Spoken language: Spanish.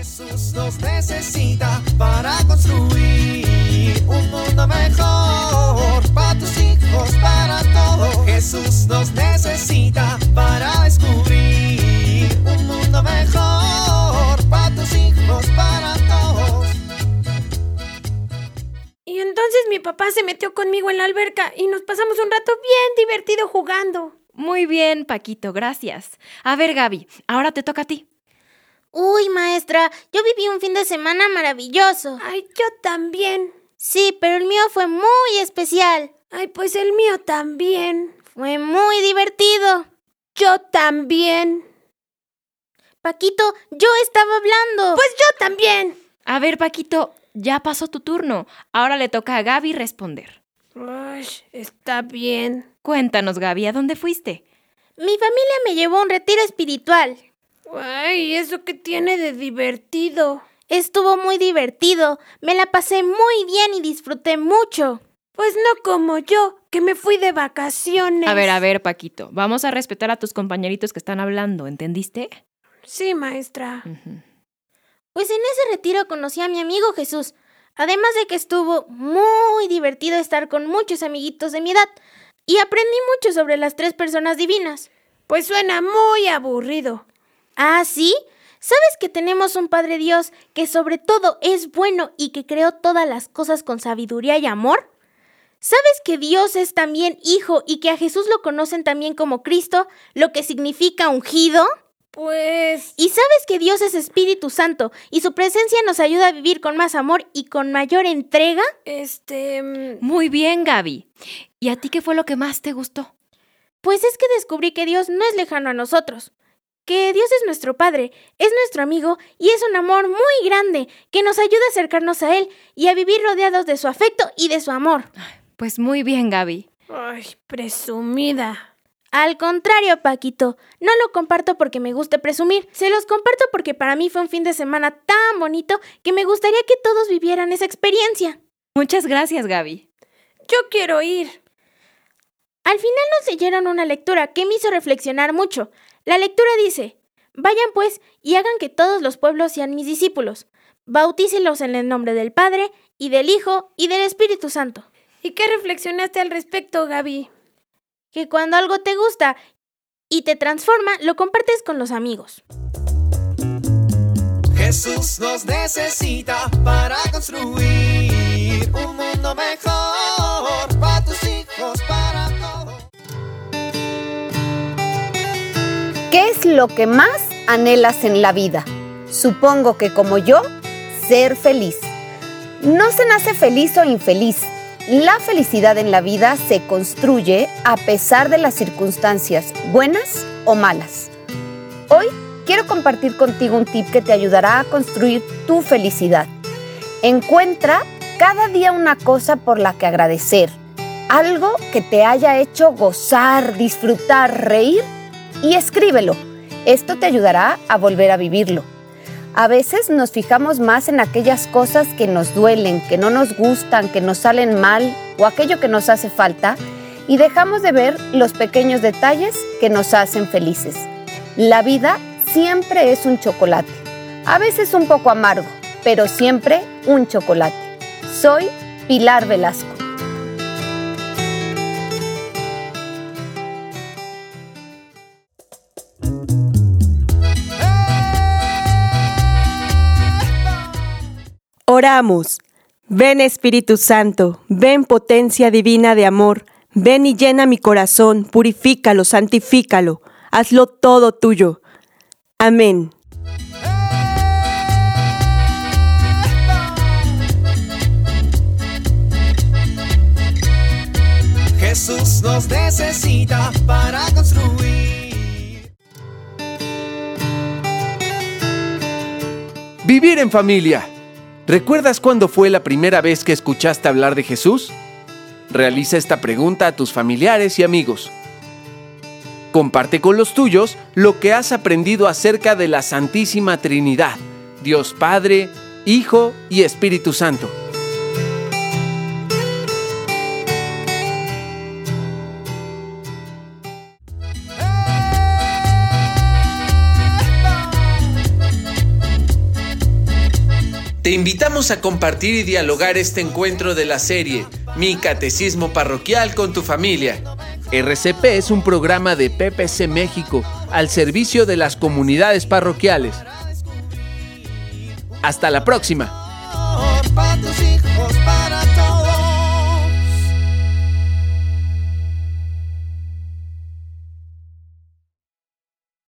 Jesús nos necesita para construir un mundo mejor para tus hijos, para todos. Jesús nos necesita para descubrir un mundo mejor para tus hijos, para todos. Y entonces mi papá se metió conmigo en la alberca y nos pasamos un rato bien divertido jugando. Muy bien, Paquito, gracias. A ver, Gaby, ahora te toca a ti. Uy, maestra, yo viví un fin de semana maravilloso. Ay, yo también. Sí, pero el mío fue muy especial. Ay, pues el mío también. Fue muy divertido. Yo también. Paquito, yo estaba hablando. Pues yo también. A ver, Paquito, ya pasó tu turno. Ahora le toca a Gaby responder. Ay, está bien. Cuéntanos, Gaby, ¿a dónde fuiste? Mi familia me llevó a un retiro espiritual. Ay, ¿eso qué tiene de divertido? Estuvo muy divertido. Me la pasé muy bien y disfruté mucho. Pues no como yo, que me fui de vacaciones. A ver, a ver, Paquito, vamos a respetar a tus compañeritos que están hablando, ¿entendiste? Sí, maestra. Pues en ese retiro conocí a mi amigo Jesús. Además de que estuvo muy divertido estar con muchos amiguitos de mi edad. Y aprendí mucho sobre las tres personas divinas. Pues suena muy aburrido. ¿Ah, sí? ¿Sabes que tenemos un Padre Dios que sobre todo es bueno y que creó todas las cosas con sabiduría y amor? ¿Sabes que Dios es también Hijo y que a Jesús lo conocen también como Cristo, lo que significa ungido? Pues... ¿Y sabes que Dios es Espíritu Santo y su presencia nos ayuda a vivir con más amor y con mayor entrega? Este... mm, Muy bien, Gaby. ¿Y a ti qué fue lo que más te gustó? Pues es que descubrí que Dios no es lejano a nosotros, que Dios es nuestro Padre, es nuestro amigo y es un amor muy grande que nos ayuda a acercarnos a Él y a vivir rodeados de su afecto y de su amor. Pues muy bien, Gaby. Ay, presumida. Al contrario, Paquito, no lo comparto porque me guste presumir, se los comparto porque para mí fue un fin de semana tan bonito que me gustaría que todos vivieran esa experiencia. Muchas gracias, Gaby. Yo quiero ir. Al final nos leyeron una lectura que me hizo reflexionar mucho. La lectura dice, Vayan pues y hagan que todos los pueblos sean mis discípulos. Bautícelos en el nombre del Padre, y del Hijo, y del Espíritu Santo. ¿Y qué reflexionaste al respecto, Gaby? Que cuando algo te gusta y te transforma, lo compartes con los amigos. Jesús nos necesita para construir un mundo mejor para tus hijos, para ¿Qué es lo que más anhelas en la vida? Supongo que como yo, ser feliz. No se nace feliz o infeliz. La felicidad en la vida se construye a pesar de las circunstancias, buenas o malas. Hoy quiero compartir contigo un tip que te ayudará a construir tu felicidad. Encuentra cada día una cosa por la que agradecer, algo que te haya hecho gozar, disfrutar, reír y escríbelo. Esto te ayudará a volver a vivirlo. A veces nos fijamos más en aquellas cosas que nos duelen, que no nos gustan, que nos salen mal o aquello que nos hace falta y dejamos de ver los pequeños detalles que nos hacen felices. La vida siempre es un chocolate, a veces un poco amargo, pero siempre un chocolate. Soy Pilar Velasco. Oramos. Ven Espíritu Santo, ven potencia divina de amor, ven y llena mi corazón, purifícalo, santifícalo, hazlo todo tuyo. Amén. Jesús nos necesita para construir. Vivir en familia. ¿Recuerdas cuándo fue la primera vez que escuchaste hablar de Jesús? Realiza esta pregunta a tus familiares y amigos. Comparte con los tuyos lo que has aprendido acerca de la Santísima Trinidad, Dios Padre, Hijo y Espíritu Santo. Invitamos a compartir y dialogar este encuentro de la serie Mi Catecismo Parroquial con tu familia. RCP es un programa de PPC México al servicio de las comunidades parroquiales. Hasta la próxima.